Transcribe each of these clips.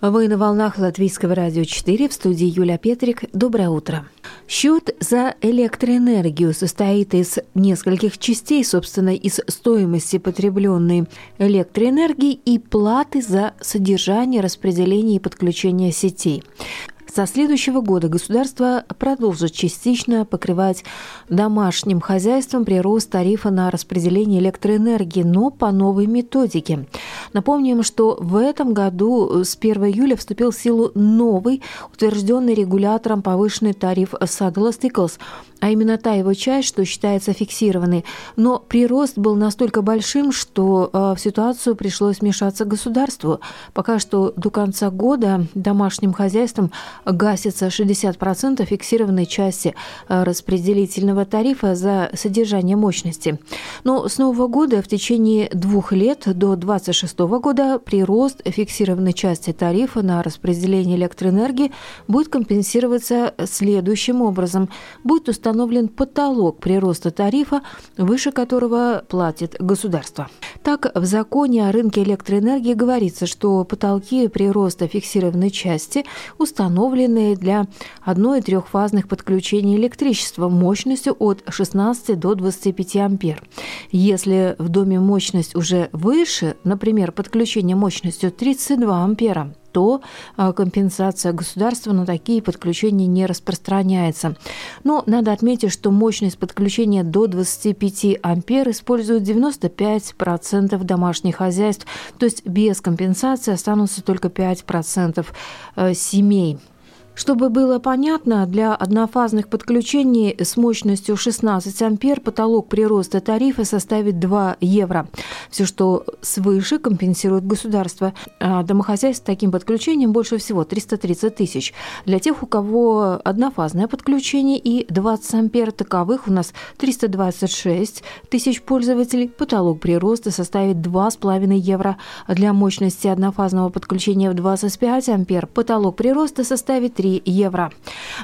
Вы на волнах Латвийского радио 4 в студии Юля Петрик. Доброе утро. Счет за электроэнергию состоит из нескольких частей, собственно, из стоимости потребленной электроэнергии и платы за содержание, распределение и подключение сетей. Со следующего года государство продолжит частично покрывать домашним хозяйством прирост тарифа на распределение электроэнергии, но по новой методике. Напомним, что в этом году с 1 июля вступил в силу новый, утвержденный регулятором повышенный тариф Saddle Stickles – а именно та его часть, что считается фиксированной. Но прирост был настолько большим, что э, в ситуацию пришлось вмешаться государству. Пока что до конца года домашним хозяйствам гасится 60% фиксированной части э, распределительного тарифа за содержание мощности. Но с нового года в течение двух лет до 2026 года прирост фиксированной части тарифа на распределение электроэнергии будет компенсироваться следующим образом. Будет установлен установлен потолок прироста тарифа, выше которого платит государство. Так, в законе о рынке электроэнергии говорится, что потолки прироста фиксированной части установлены для одной- и трехфазных подключений электричества мощностью от 16 до 25 ампер. Если в доме мощность уже выше, например, подключение мощностью 32 ампера, то а, компенсация государства на такие подключения не распространяется. Но надо отметить, что мощность подключения до 25 ампер используют 95% домашних хозяйств, то есть без компенсации останутся только 5% э, семей. Чтобы было понятно, для однофазных подключений с мощностью 16 ампер потолок прироста тарифа составит 2 евро. Все, что свыше, компенсирует государство. А домохозяйств с таким подключением больше всего 330 тысяч. Для тех, у кого однофазное подключение и 20 ампер, таковых у нас 326 тысяч пользователей. Потолок прироста составит 2,5 евро. Для мощности однофазного подключения в 25 ампер потолок прироста составит 3 3 евро.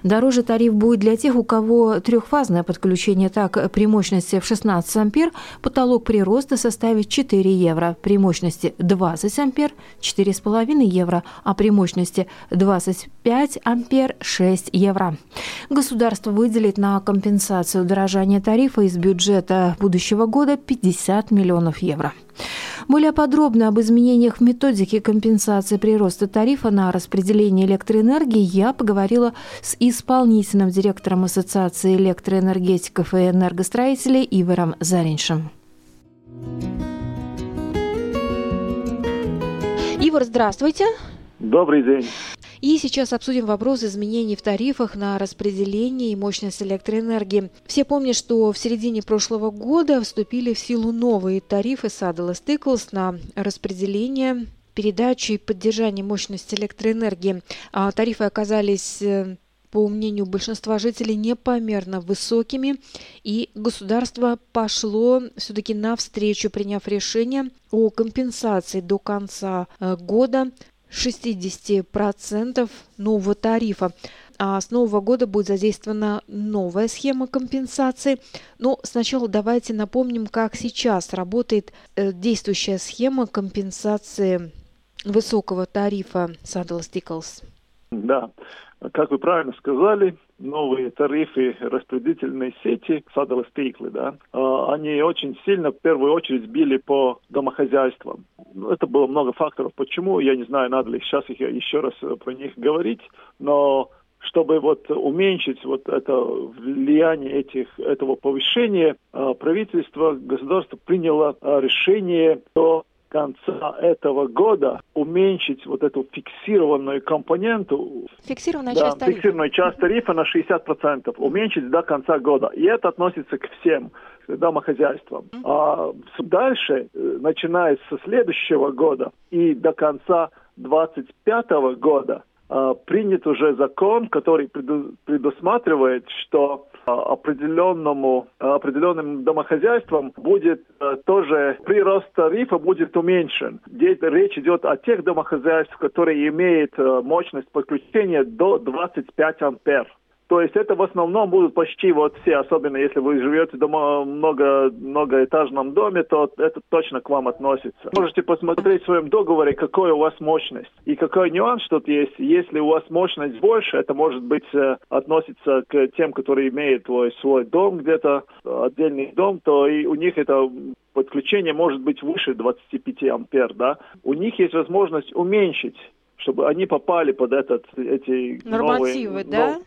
Дороже тариф будет для тех, у кого трехфазное подключение. Так, при мощности в 16 ампер потолок прироста составит 4 евро. При мощности 20 ампер – 4,5 евро, а при мощности 25 ампер – 6 евро. Государство выделит на компенсацию дорожания тарифа из бюджета будущего года 50 миллионов евро. Более подробно об изменениях в методике компенсации прироста тарифа на распределение электроэнергии я поговорила с исполнительным директором Ассоциации электроэнергетиков и энергостроителей Ивором Зариншем. Ивар, здравствуйте. Добрый день. И сейчас обсудим вопрос изменений в тарифах на распределение и мощность электроэнергии. Все помнят, что в середине прошлого года вступили в силу новые тарифы Saddle Stickles на распределение передачу и поддержание мощности электроэнергии. А тарифы оказались э, по мнению большинства жителей, непомерно высокими, и государство пошло все-таки навстречу, приняв решение о компенсации до конца э, года 60% нового тарифа. А с нового года будет задействована новая схема компенсации. Но сначала давайте напомним, как сейчас работает э, действующая схема компенсации высокого тарифа Saddle Stickles. Да, как вы правильно сказали, новые тарифы распределительной сети Saddle Stickles, да, а, они очень сильно в первую очередь били по домохозяйствам. Это было много факторов. Почему? Я не знаю, надо ли сейчас их еще раз про них говорить, но чтобы вот уменьшить вот это влияние этих, этого повышения, а, правительство, государство приняло а, решение до конца этого года уменьшить вот эту фиксированную компоненту. Фиксированная да, часть тарифа. Фиксированную часть тарифа на 60%. Уменьшить до конца года. И это относится к всем домохозяйствам. А дальше, э, начиная со следующего года и до конца 2025 года, а, принят уже закон, который предусматривает, что определенному, определенным домохозяйствам будет тоже прирост тарифа будет уменьшен. Речь идет о тех домохозяйствах, которые имеют мощность подключения до 25 ампер. То есть это в основном будут почти вот все, особенно если вы живете дома много, многоэтажном доме, то это точно к вам относится. Можете посмотреть в своем договоре, какой у вас мощность. И какой нюанс тут есть. Если у вас мощность больше, это может быть э, относится к тем, которые имеют свой, свой дом где-то, отдельный дом, то и у них это подключение может быть выше 25 ампер, да. У них есть возможность уменьшить чтобы они попали под этот, эти нормативы, новые, да? Нов...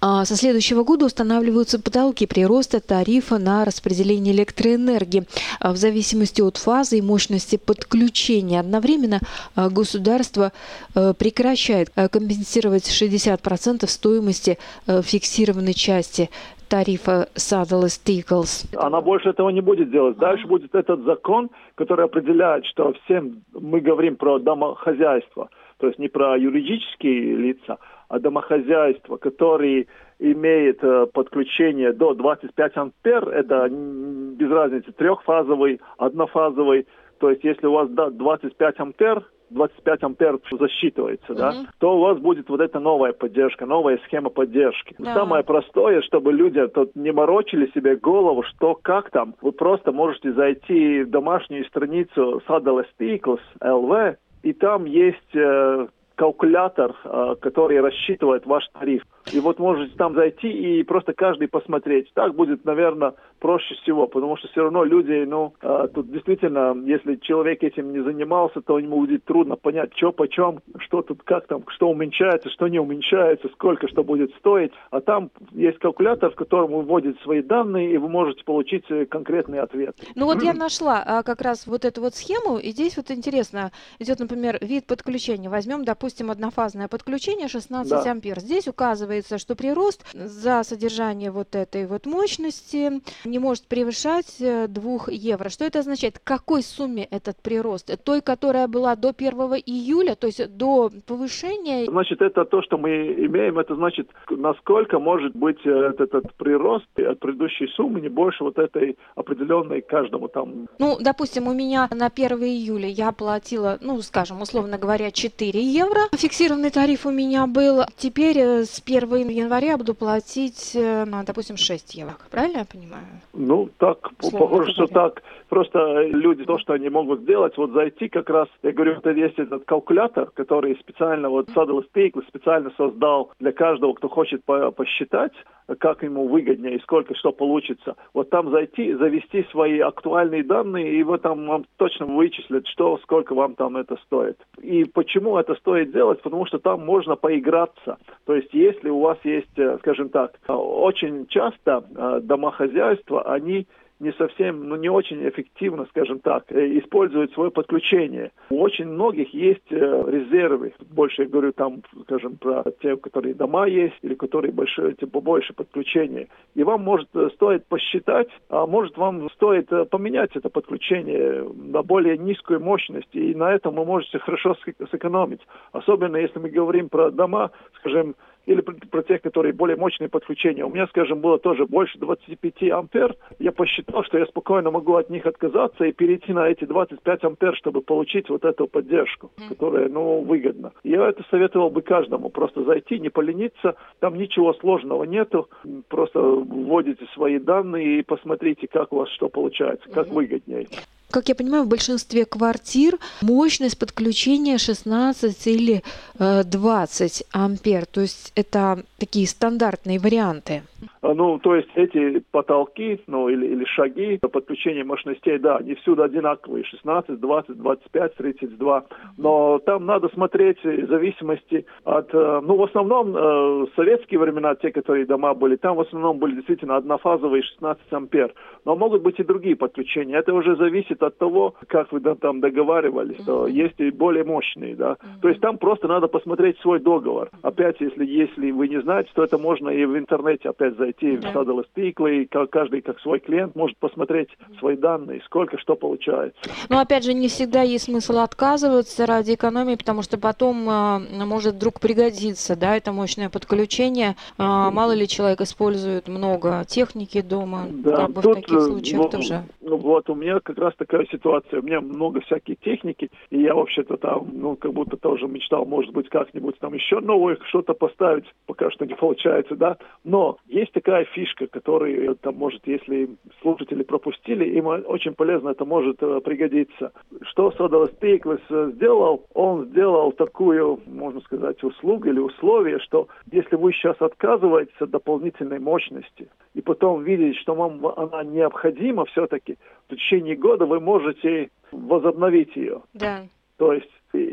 А, со следующего года устанавливаются потолки прироста тарифа на распределение электроэнергии а, в зависимости от фазы и мощности подключения. Одновременно а, государство а, прекращает компенсировать 60% стоимости фиксированной части тарифа Saddle Stickles. Она больше этого не будет делать. Дальше будет этот закон, который определяет, что всем мы говорим про домохозяйство – то есть не про юридические лица, а домохозяйство, которые имеет э, подключение до 25 ампер, это без разницы, трехфазовый, однофазовый, то есть если у вас да, 25 ампер, 25 ампер засчитывается, mm-hmm. да, то у вас будет вот эта новая поддержка, новая схема поддержки. Да. Самое простое, чтобы люди тут не морочили себе голову, что как там, вы просто можете зайти в домашнюю страницу Saddle Sticles LV, и там есть э, калькулятор, э, который рассчитывает ваш тариф. И вот можете там зайти и просто каждый посмотреть. Так будет, наверное, проще всего, потому что все равно люди, ну, э, тут действительно, если человек этим не занимался, то ему будет трудно понять, что почем, что тут, как там, что уменьшается, что не уменьшается, сколько что будет стоить. А там есть калькулятор, в котором вы вводите свои данные, и вы можете получить э, конкретный ответ. Ну вот я нашла а, как раз вот эту вот схему, и здесь вот интересно, идет, например, вид подключения. Возьмем, допустим, однофазное подключение 16 да. ампер. Здесь указывается указывается, что прирост за содержание вот этой вот мощности не может превышать 2 э, евро. Что это означает? К какой сумме этот прирост? Той, которая была до 1 июля, то есть до повышения? Значит, это то, что мы имеем, это значит, насколько может быть э, этот, этот прирост от предыдущей суммы не больше вот этой определенной каждому там. Ну, допустим, у меня на 1 июля я платила, ну, скажем, условно говоря, 4 евро. Фиксированный тариф у меня был. Теперь э, с 1 1 января буду платить, э, допустим, 6 евро. Правильно я понимаю? Ну, так, Словно похоже, что так. Просто люди, то, что они могут сделать, вот зайти как раз, я говорю, это есть этот калькулятор, который специально, вот Saddle Stake специально создал для каждого, кто хочет по посчитать, как ему выгоднее и сколько что получится. Вот там зайти, завести свои актуальные данные, и вот там вам точно вычислят, что, сколько вам там это стоит. И почему это стоит делать? Потому что там можно поиграться. То есть если у вас есть, э, скажем так, очень часто э, домохозяйства, они не совсем, ну не очень эффективно, скажем так, э, используют свое подключение. У очень многих есть э, резервы. Больше я говорю там, скажем, про те, которые дома есть или которые больше, типа, больше подключения. И вам может э, стоит посчитать, а может вам стоит поменять это подключение на более низкую мощность, и на этом вы можете хорошо сэкономить. Особенно если мы говорим про дома, скажем, или про тех, которые более мощные подключения. У меня, скажем, было тоже больше 25 ампер. Я посчитал, что я спокойно могу от них отказаться и перейти на эти 25 ампер, чтобы получить вот эту поддержку, которая, ну, выгодна. Я это советовал бы каждому. Просто зайти, не полениться. Там ничего сложного нету. Просто вводите свои данные и посмотрите, как у вас что получается, как выгоднее. Как я понимаю, в большинстве квартир мощность подключения 16 или 20 э, ампер. То есть это такие стандартные варианты. А, ну, то есть эти потолки, ну, или, или шаги подключения мощностей, да, они всюду одинаковые, 16, 20, 25, 32, но там надо смотреть в зависимости от, э, ну, в основном, э, советские времена, те, которые дома были, там в основном были действительно однофазовые 16 ампер, но могут быть и другие подключения, это уже зависит от того, как вы там договаривались, что есть и более мощные, да, то есть там просто надо посмотреть свой договор, опять, если, если вы не знаете, то это можно и в интернете опять сайт зайти да. в Садовый и каждый как свой клиент может посмотреть свои данные, сколько что получается. Но опять же, не всегда есть смысл отказываться ради экономии, потому что потом э, может вдруг пригодиться, да, это мощное подключение. Э, мало ли человек использует много техники дома, да, как бы тут, в таких э, случаях вот, тоже. Ну, вот, у меня как раз такая ситуация. У меня много всякой техники, и я вообще-то там, ну, как будто тоже мечтал, может быть, как-нибудь там еще новое что-то поставить, пока что не получается, да. Но есть такая фишка, которая, там, может, если слушатели пропустили, им очень полезно это может э, пригодиться. Что Содовый Стейклес сделал? Он сделал такую, можно сказать, услугу или условие, что если вы сейчас отказываетесь от дополнительной мощности, и потом видите, что вам она необходима все-таки, в течение года вы можете возобновить ее. Да. То есть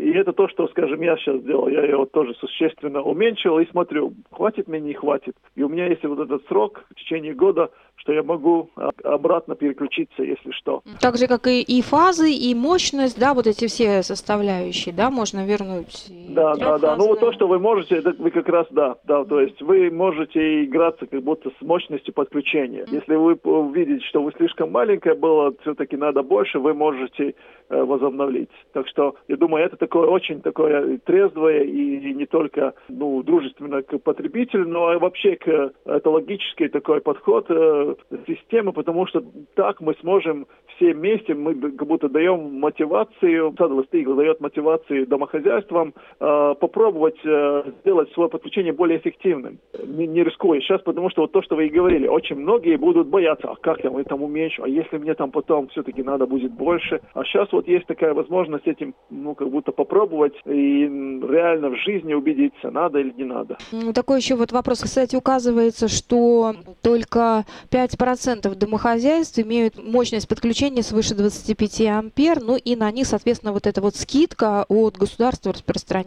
и это то, что, скажем, я сейчас сделал. Я его тоже существенно уменьшил и смотрю, хватит мне, не хватит. И у меня есть вот этот срок в течение года, что я могу обратно переключиться, если что. Так же, как и, и фазы, и мощность, да, вот эти все составляющие, да, можно вернуть. Да, да, да. Ну вот то, что вы можете, это вы как раз, да, да, то есть вы можете играться как будто с мощностью подключения. Если вы увидите, что вы слишком маленькое было, все-таки надо больше, вы можете э, возобновить. Так что, я думаю, это такое очень такое трезвое и не только, ну, дружественно к потребителю, но и вообще к, это логический такой подход э, системы, потому что так мы сможем все вместе, мы как будто даем мотивацию, Садовый дает мотивацию домохозяйствам попробовать э, сделать свое подключение более эффективным, не, не рискуя сейчас, потому что вот то, что вы и говорили, очень многие будут бояться, а как я там уменьшу, а если мне там потом все-таки надо будет больше, а сейчас вот есть такая возможность этим, ну, как будто попробовать и реально в жизни убедиться, надо или не надо. Такой еще вот вопрос, кстати, указывается, что только 5 5% домохозяйств имеют мощность подключения свыше 25 ампер, ну и на них, соответственно, вот эта вот скидка от государства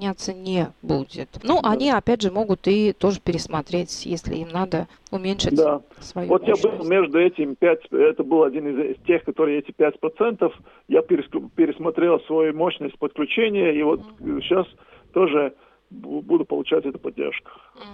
распространяться не будет. Ну, да. они, опять же, могут и тоже пересмотреть, если им надо уменьшить да. свою Вот мощность. я был между этим 5, это был один из тех, которые эти 5%, я пересмотрел свою мощность подключения, и вот mm-hmm. сейчас тоже буду получать эту поддержку.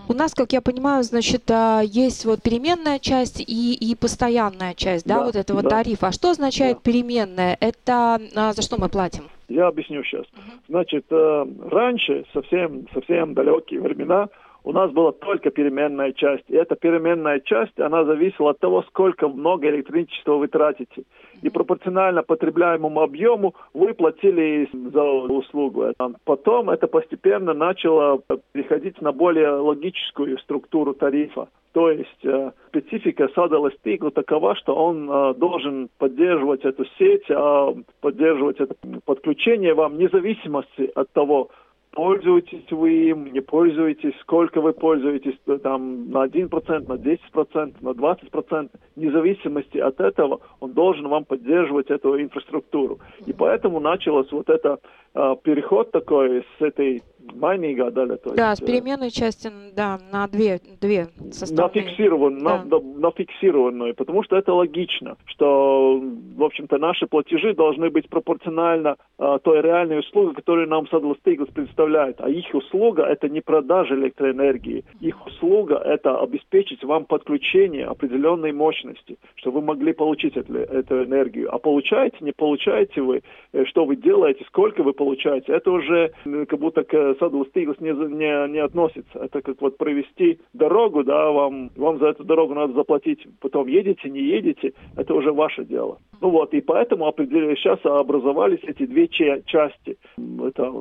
У нас, как я понимаю, значит, а, есть вот переменная часть и, и постоянная часть, да, да вот этого да. тарифа. А что означает да. переменная? Это а, за что мы платим? Я объясню сейчас. Значит, э, раньше, совсем, совсем далекие времена, у нас была только переменная часть. И эта переменная часть, она зависела от того, сколько много электричества вы тратите. И пропорционально потребляемому объему вы платили за услугу. Потом это постепенно начало переходить на более логическую структуру тарифа. То есть э, специфика Садала Стигла такова, что он э, должен поддерживать эту сеть, э, поддерживать это подключение вам независимости от того, пользуетесь вы им, не пользуетесь, сколько вы пользуетесь, там на 1%, на 10%, на 20%, вне зависимости от этого он должен вам поддерживать эту инфраструктуру. И поэтому началось вот это э, переход такой с этой майнинга, да, то да, есть, с э, переменной части, да, на две, две составные. На фиксированную, да. на, на фиксированную, потому что это логично, что, в общем-то, наши платежи должны быть пропорционально э, той реальной услуге, которую нам Saddle Stiglitz представляет. А их услуга – это не продажа электроэнергии. Их услуга – это обеспечить вам подключение определенной мощности, чтобы вы могли получить эту, эту энергию. А получаете, не получаете вы, э, что вы делаете, сколько вы получаете, это уже как будто к саду стиглс не, не, не относится. Это как вот провести дорогу, да, вам, вам за эту дорогу надо заплатить. Потом едете, не едете, это уже ваше дело. Ну вот, и поэтому сейчас образовались эти две части. Это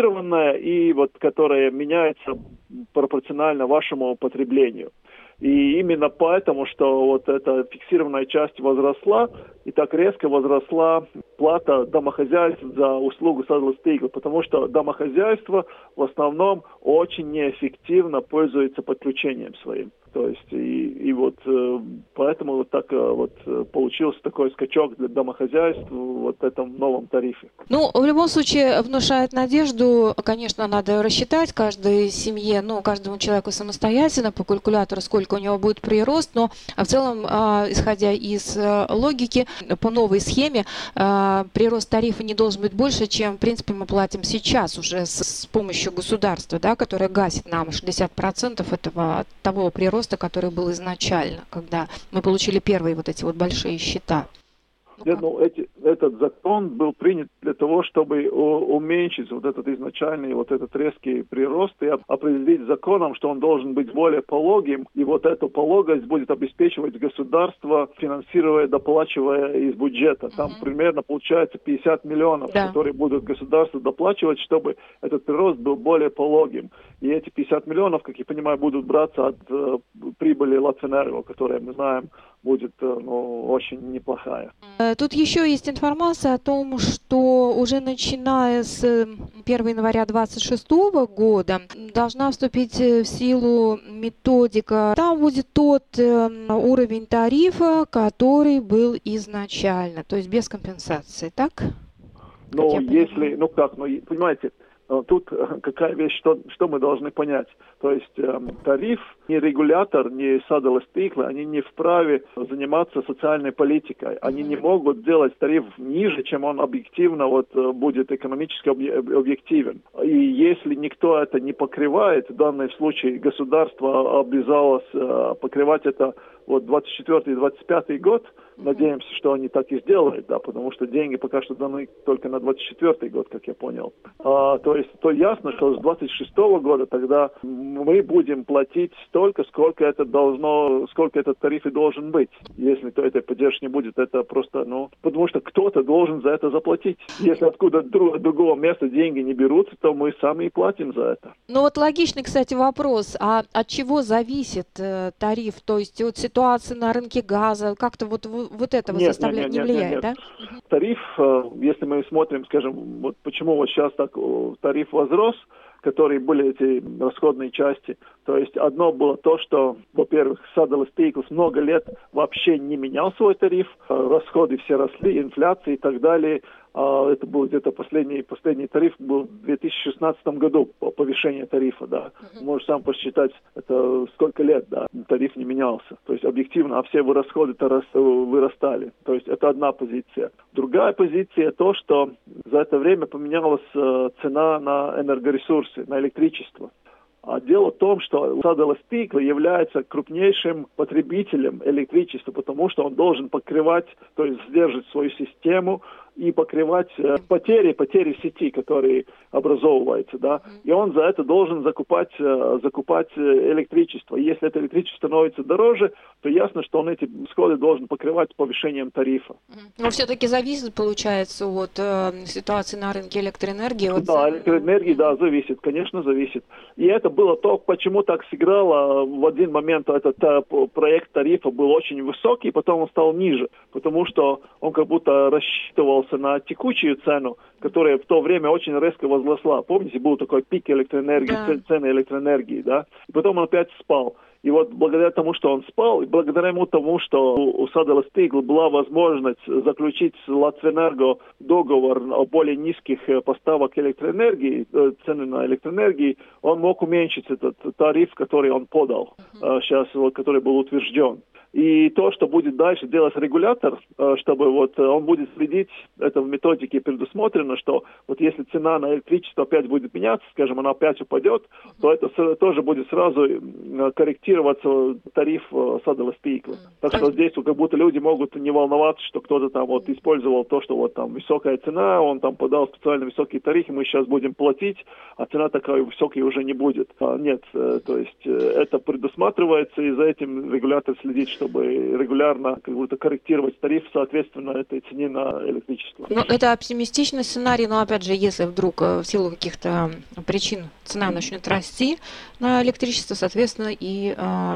фиксированная и вот, которая меняется пропорционально вашему потреблению. И именно поэтому, что вот эта фиксированная часть возросла, и так резко возросла плата домохозяйств за услугу Saddle потому что домохозяйство в основном очень неэффективно пользуется подключением своим. То есть и, и вот э, по поэтому вот так вот получился такой скачок для домохозяйств вот этом новом тарифе. Ну, в любом случае, внушает надежду, конечно, надо рассчитать каждой семье, ну, каждому человеку самостоятельно по калькулятору, сколько у него будет прирост, но в целом, исходя из логики, по новой схеме прирост тарифа не должен быть больше, чем, в принципе, мы платим сейчас уже с, с помощью государства, да, которое гасит нам 60% этого того прироста, который был изначально, когда мы получили первые вот эти вот большие счета. Ну, ну, эти, этот закон был принят для того, чтобы уменьшить вот этот изначальный, вот этот резкий прирост и определить законом, что он должен быть более пологим, и вот эту пологость будет обеспечивать государство, финансируя, доплачивая из бюджета. Там mm-hmm. примерно получается 50 миллионов, да. которые будут государство доплачивать, чтобы этот прирост был более пологим. И эти 50 миллионов, как я понимаю, будут браться от э, прибыли Латвенерго, которая, мы знаем, будет э, ну, очень неплохая. Э, тут еще есть информация о том, что уже начиная с 1 января 2026 года должна вступить в силу методика. Там будет тот уровень тарифа, который был изначально, то есть без компенсации, так? Ну, если, ну как, ну, понимаете, Э, тут э, какая вещь, что, что мы должны понять. То есть э, тариф, ни регулятор, ни садовые стиклы, они не вправе заниматься социальной политикой. Они не могут сделать тариф ниже, чем он объективно вот, э, будет экономически объективен. И если никто это не покрывает, в данном случае государство обязалось э, покрывать это вот 24 и 25 год, Надеемся, что они так и сделают, да, потому что деньги пока что даны только на 24 год, как я понял. А, то есть, то ясно, что с 26 года тогда мы будем платить столько, сколько это должно, сколько этот тариф и должен быть. Если то этой поддержки не будет, это просто, ну, потому что кто-то должен за это заплатить. Если откуда друг, другого места деньги не берутся, то мы сами и платим за это. Ну вот логичный, кстати, вопрос. А от чего зависит э, тариф? То есть от ситуации на рынке газа, как-то вот вот этого нет, составляет, нет, нет, не влияет, нет, нет. да? Тариф, э, если мы смотрим, скажем, вот почему вот сейчас так тариф возрос, которые были эти расходные части. То есть одно было то, что, во-первых, Saddle Staples много лет вообще не менял свой тариф, э, расходы все росли, инфляция и так далее. А это был где-то последний, последний тариф был в 2016 году, повышение тарифа, да. Uh-huh. Можешь сам посчитать, это сколько лет, да, тариф не менялся. То есть объективно, а все расходы-то рас, вырастали. То есть это одна позиция. Другая позиция то, что за это время поменялась э, цена на энергоресурсы, на электричество. А дело в том, что Садела Стикла является крупнейшим потребителем электричества, потому что он должен покрывать, то есть сдерживать свою систему, и покрывать э, потери, потери сети, которые образовываются, да, и он за это должен закупать, э, закупать э, электричество. если это электричество становится дороже, то ясно, что он эти расходы должен покрывать повышением тарифа. Но все-таки зависит, получается, от э, ситуации на рынке электроэнергии? От... Да, электроэнергии, да, зависит, конечно, зависит. И это было то, почему так сыграло в один момент этот проект тарифа был очень высокий, потом он стал ниже, потому что он как будто рассчитывал ориентировался на текущую цену, которая в то время очень резко возросла. Помните, был такой пик электроэнергии, да. цены электроэнергии, да? И потом он опять спал. И вот благодаря тому, что он спал, и благодаря ему тому, что у Садела Стигл была возможность заключить с Латвенерго договор о более низких э, поставок электроэнергии, э, цены на электроэнергии, он мог уменьшить этот тариф, который он подал, сейчас, который был утвержден. И то, что будет дальше делать регулятор, э, чтобы вот э, он будет следить, это в методике предусмотрено, что вот если цена на электричество опять будет меняться, скажем, она опять упадет, то это тоже будет сразу э, корректироваться тариф садового спикла. Так что здесь как будто люди могут не волноваться, что кто-то там вот использовал то, что вот там высокая цена, он там подал специально высокий тариф, и мы сейчас будем платить, а цена такая высокая уже не будет. А, нет, то есть это предусматривается, и за этим регулятор следит, чтобы регулярно как будто корректировать тариф соответственно этой цене на электричество. Ну, это оптимистичный сценарий, но опять же, если вдруг э, в силу каких-то причин цена начнет расти на электричество, соответственно, и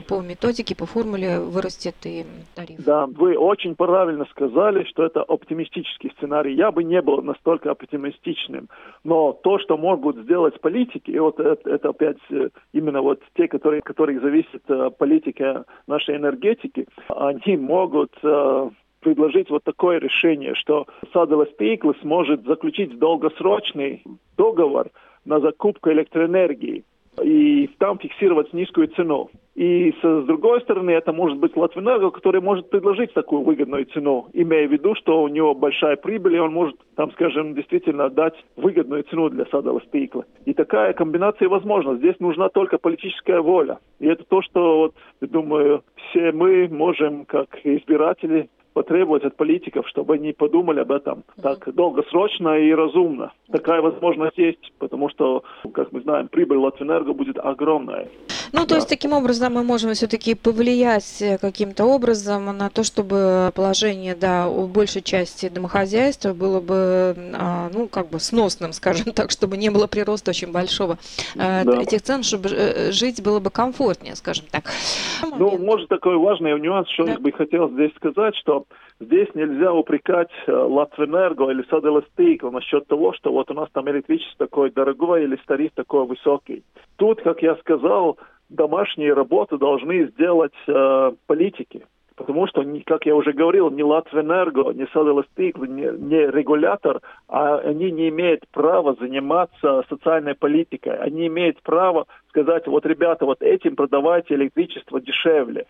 по методике, по формуле вырастет и тариф. Да, вы очень правильно сказали, что это оптимистический сценарий. Я бы не был настолько оптимистичным. Но то, что могут сделать политики, и вот это, это опять э, именно вот те, которые, которых зависит э, политика нашей энергетики, они могут э, предложить вот такое решение, что Садовый Пейкл сможет заключить долгосрочный договор на закупку электроэнергии и там фиксировать низкую цену. И с, другой стороны, это может быть Латвэнерго, который может предложить такую выгодную цену, имея в виду, что у него большая прибыль, и он может, там, скажем, действительно дать выгодную цену для садового стекла. И такая комбинация возможна. Здесь нужна только политическая воля. И это то, что, вот, думаю, все мы можем, как избиратели, потребовать от политиков, чтобы они подумали об этом так долгосрочно и разумно. Такая возможность есть, потому что, как мы знаем, прибыль Латвэнерго будет огромная. Ну, то да. есть, таким образом, мы можем все-таки повлиять каким-то образом на то, чтобы положение, да, у большей части домохозяйства было бы, а, ну, как бы сносным, скажем так, чтобы не было прироста очень большого а, да. этих цен, чтобы э, жить было бы комфортнее, скажем так. Ну, может, такой важный нюанс, что да. я бы хотел здесь сказать, что здесь нельзя упрекать э, Латвэнерго или Саделастейкл насчет того, что вот у нас там электричество такое дорогое или тариф такой высокий. Тут, как я сказал, домашние работы должны сделать э, политики. Потому что, как я уже говорил, ни Латвэнерго, ни Саделастикл, ни, ни регулятор, а они не имеют права заниматься социальной политикой. Они имеют право сказать, вот, ребята, вот этим продавайте электричество дешевле.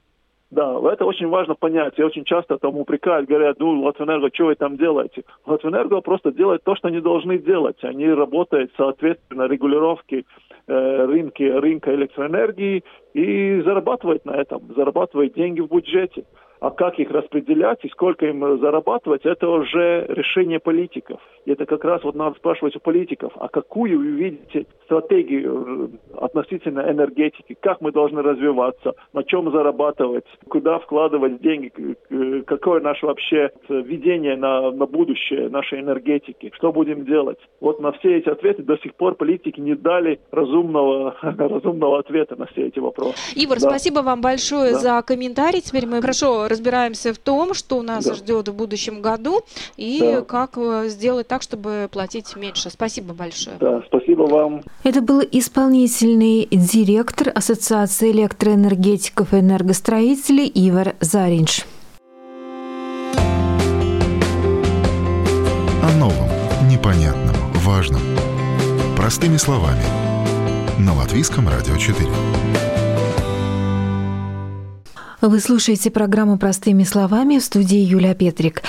Да, это очень важно понять. Я очень часто там упрекают, говорят, ну, Латвэнерго, что вы там делаете? Латвэнерго просто делает то, что они должны делать. Они работают соответственно регулировке э, рынки, рынка электроэнергии и зарабатывать на этом, зарабатывать деньги в бюджете. А как их распределять и сколько им зарабатывать, это уже решение политиков. И это как раз вот надо спрашивать у политиков, а какую вы видите стратегию э, относительно энергетики, как мы должны развиваться, на чем зарабатывать, куда вкладывать деньги, какое наше вообще видение на, на будущее нашей энергетики, что будем делать. Вот на все эти ответы до сих пор политики не дали разумного, разумного ответа на все эти вопросы. Ивар, да. спасибо вам большое да. за комментарий. Теперь мы хорошо разбираемся в том, что нас да. ждет в будущем году и да. как э, сделать так, чтобы платить меньше. Спасибо большое. Да, спасибо вам. Это был исполнительный директор Ассоциации электроэнергетиков и энергостроителей Ивар Заринш. О новом, непонятном, важном. Простыми словами. На Латвийском радио 4. Вы слушаете программу «Простыми словами» в студии Юлия Петрик.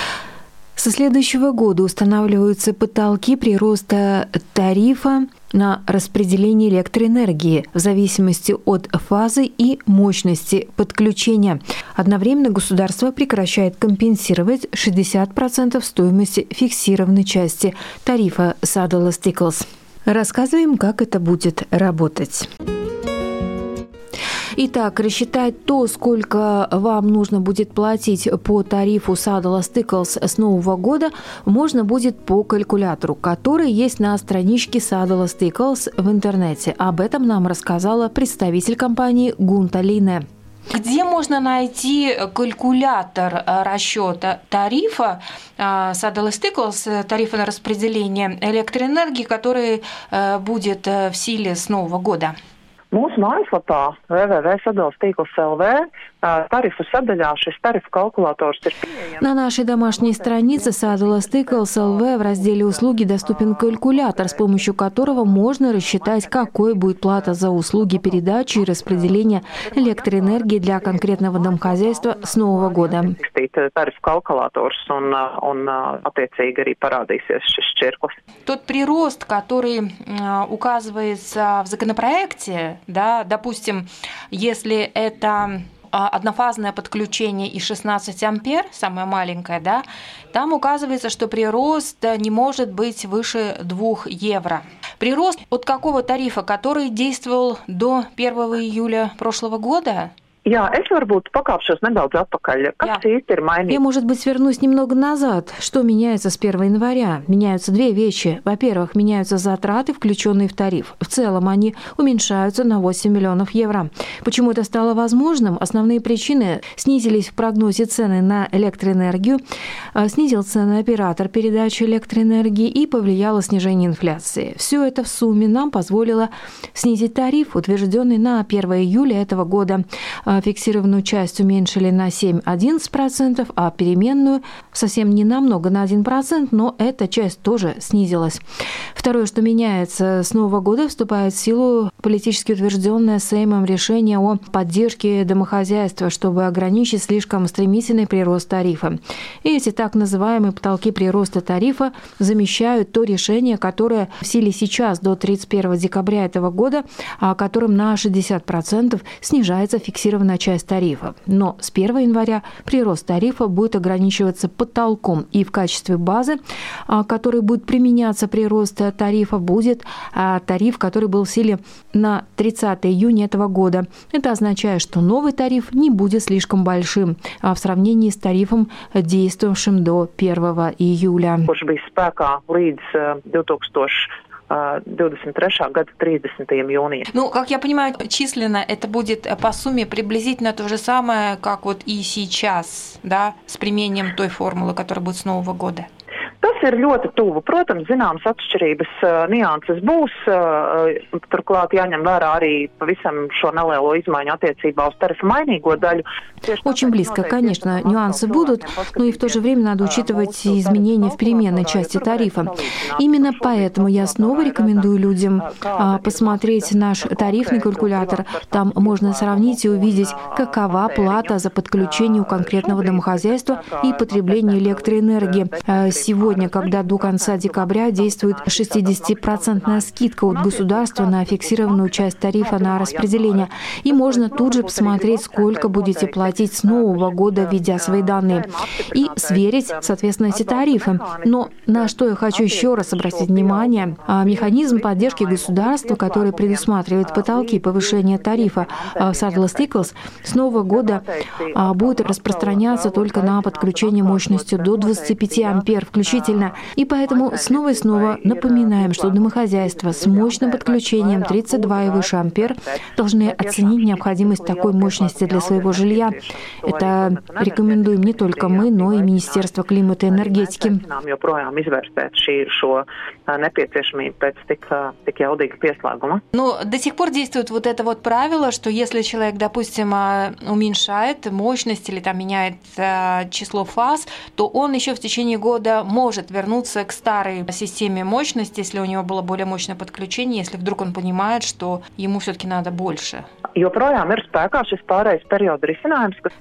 Со следующего года устанавливаются потолки прироста тарифа на распределение электроэнергии в зависимости от фазы и мощности подключения. Одновременно государство прекращает компенсировать 60% стоимости фиксированной части тарифа Saddle Stickles. Рассказываем, как это будет работать. Итак, рассчитать то, сколько вам нужно будет платить по тарифу Saddle Stickles с нового года, можно будет по калькулятору, который есть на страничке Saddle Stickles в интернете. Об этом нам рассказала представитель компании Гунта Лине. Где можно найти калькулятор расчета тарифа Saddle Stickles, тарифа на распределение электроэнергии, который э, будет э, в силе с нового года? Mūsu mājaslapā www.sadalstīkls.lv тарифу садаļā šis тариф калькулятор На нашей домашней странице Saddle Stickles LV в разделе «Услуги» доступен калькулятор, с помощью которого можно рассчитать, какой будет плата за услуги передачи и распределения электроэнергии для конкретного домохозяйства с Нового года. Тот прирост, который указывается в законопроекте, да, допустим, если это а, однофазное подключение и 16 ампер, самое маленькое, да, там указывается, что прирост не может быть выше 2 евро. Прирост от какого тарифа, который действовал до 1 июля прошлого года, Jā, es varbūt покапшos nedaudz atпакаль. Как īsti ir mainījies? Я, может быть, вернусь немного назад. Что меняется с 1 января? Меняются две вещи. Во-первых, меняются затраты, включенные в тариф. В целом они уменьшаются на 8 миллионов евро. Почему это стало возможным? Основные причины снизились в прогнозе цены на электроэнергию, а, снизил цены оператор передачи электроэнергии и повлияло снижение инфляции. Все это в сумме нам позволило снизить тариф, утвержденный на 1 июля этого года а, фиксированную часть уменьшили на 7-11%, а переменную совсем не намного, на 1%, но эта часть тоже снизилась. Второе, что меняется, с Нового года вступает в силу политически утвержденное Сеймом решение о поддержке домохозяйства, чтобы ограничить слишком стремительный прирост тарифа. И эти так называемые потолки прироста тарифа замещают то решение, которое в силе сейчас до 31 декабря этого года, а которым на 60% снижается фиксированная на часть тарифа. Но с 1 января прирост тарифа будет ограничиваться потолком и в качестве базы, а, который будет применяться при росте тарифа, будет а, тариф, который был в силе на 30 июня этого года. Это означает, что новый тариф не будет слишком большим а в сравнении с тарифом, действовавшим до 1 июля. 2023. гада 30. jūnija. Ну, как я понимаю, численно это будет по сумме приблизительно то же самое, как вот и сейчас, да, с применением той формулы, которая будет с Нового года. Tas ir ļoti tuvu. Protams, zināmas atšķirības, nianses būs. Turklāt jāņem vērā arī pavisam šo nelielo izmaiņu attiecībā uz tarifu mainīgo daļu. Очень близко, конечно, нюансы будут, но и в то же время надо учитывать изменения в переменной части тарифа. Именно поэтому я снова рекомендую людям посмотреть наш тарифный калькулятор. Там можно сравнить и увидеть, какова плата за подключение у конкретного домохозяйства и потребление электроэнергии. Сегодня сегодня, когда до конца декабря действует 60% скидка от государства на фиксированную часть тарифа на распределение. И можно тут же посмотреть, сколько будете платить с нового года, введя свои данные. И сверить, соответственно, эти тарифы. Но на что я хочу еще раз обратить внимание, а, механизм поддержки государства, который предусматривает потолки повышения тарифа Saddle Stickles, с нового года а, будет распространяться только на подключение мощностью до 25 ампер включительно действительно. И поэтому снова и снова напоминаем, что домохозяйства с мощным подключением 32 и выше ампер должны оценить необходимость такой мощности для своего жилья. Это рекомендуем не только мы, но и Министерство климата и энергетики. Но до сих пор действует вот это вот правило, что если человек, допустим, а, уменьшает мощность или там меняет а, число фаз, то он еще в течение года может вернуться к старой системе мощности, если у него было более мощное подключение, если вдруг он понимает, что ему все-таки надо больше.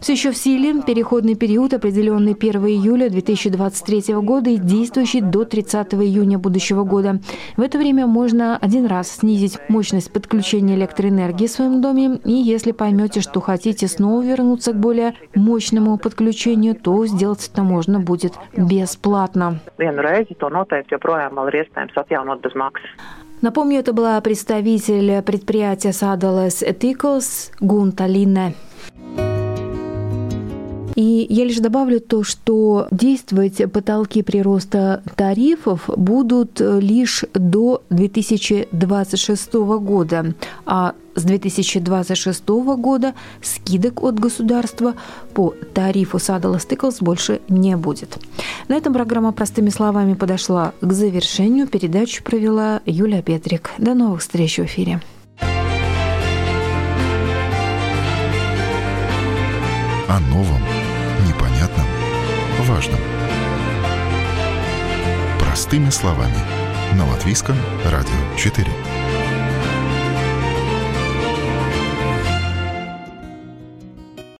Все еще в силе переходный период, определенный 1 июля 2023 года и действующий до 30 июня будущего года. В это время можно один раз снизить мощность подключения электроэнергии в своем доме, и если поймете, что хотите снова вернуться к более мощному подключению, то сделать это можно будет бесплатно vienu reizi, to noteikti joprojām vēl ir iespējams atjaunot bez maksas. Напомню, это была представитель предприятия Садалес Этиклс Гунта Лине. И я лишь добавлю то, что действовать потолки прироста тарифов будут лишь до 2026 года, а с 2026 года скидок от государства по тарифу Садала Стыклс больше не будет. На этом программа «Простыми словами» подошла к завершению. Передачу провела Юлия Петрик. До новых встреч в эфире. О новом, непонятном, важном. Простыми словами. На Латвийском радио 4.